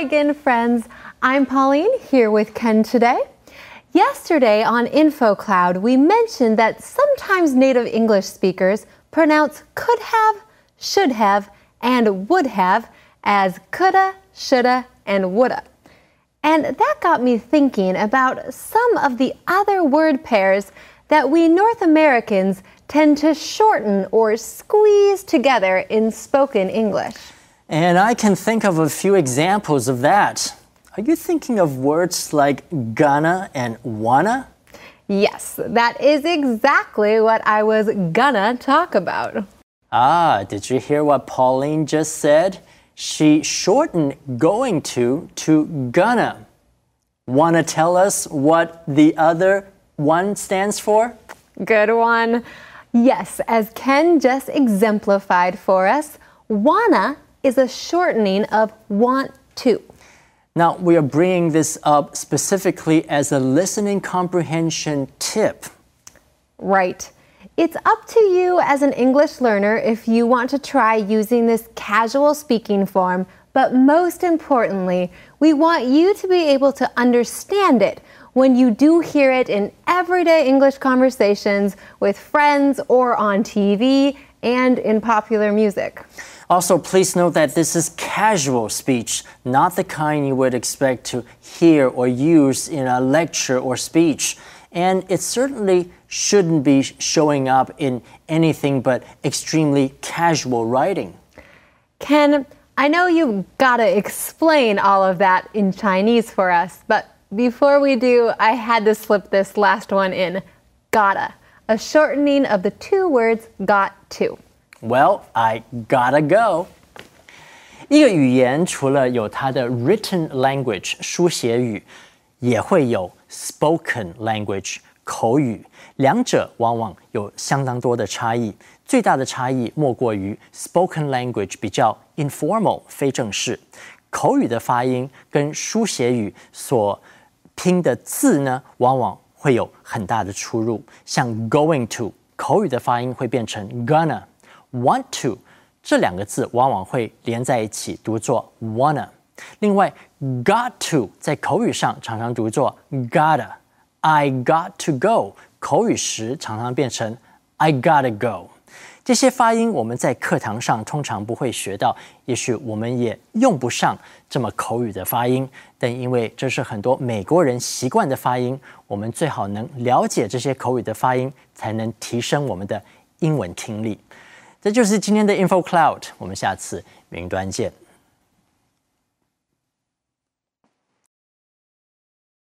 Hi again, friends. I'm Pauline here with Ken today. Yesterday on InfoCloud, we mentioned that sometimes native English speakers pronounce could have, should have, and would have as coulda, shoulda, and woulda. And that got me thinking about some of the other word pairs that we North Americans tend to shorten or squeeze together in spoken English. And I can think of a few examples of that. Are you thinking of words like gonna and wanna? Yes, that is exactly what I was gonna talk about. Ah, did you hear what Pauline just said? She shortened going to to gonna. Wanna tell us what the other one stands for? Good one. Yes, as Ken just exemplified for us, wanna is a shortening of want to. Now, we are bringing this up specifically as a listening comprehension tip. Right. It's up to you as an English learner if you want to try using this casual speaking form, but most importantly, we want you to be able to understand it when you do hear it in everyday English conversations with friends or on TV and in popular music. Also, please note that this is casual speech, not the kind you would expect to hear or use in a lecture or speech. And it certainly shouldn't be showing up in anything but extremely casual writing. Ken, I know you've got to explain all of that in Chinese for us, but before we do, I had to slip this last one in. Gotta, a shortening of the two words got to. Well, I gotta go. 一个语言除了有它的 written language 书写语，也会有 spoken language 口语，两者往往有相当多的差异。最大的差异莫过于 spoken language 比较 informal 非正式，口语的发音跟书写语所拼的字呢，往往会有很大的出入。像 going to 口语的发音会变成 gonna。want to 这两个字往往会连在一起读作 wanna。另外，got to 在口语上常常读作 gotta。I got to go 口语时常常变成 I gotta go。这些发音我们在课堂上通常不会学到，也许我们也用不上这么口语的发音。但因为这是很多美国人习惯的发音，我们最好能了解这些口语的发音，才能提升我们的英文听力。这就是今天的 Info Cloud，我们下次云端见。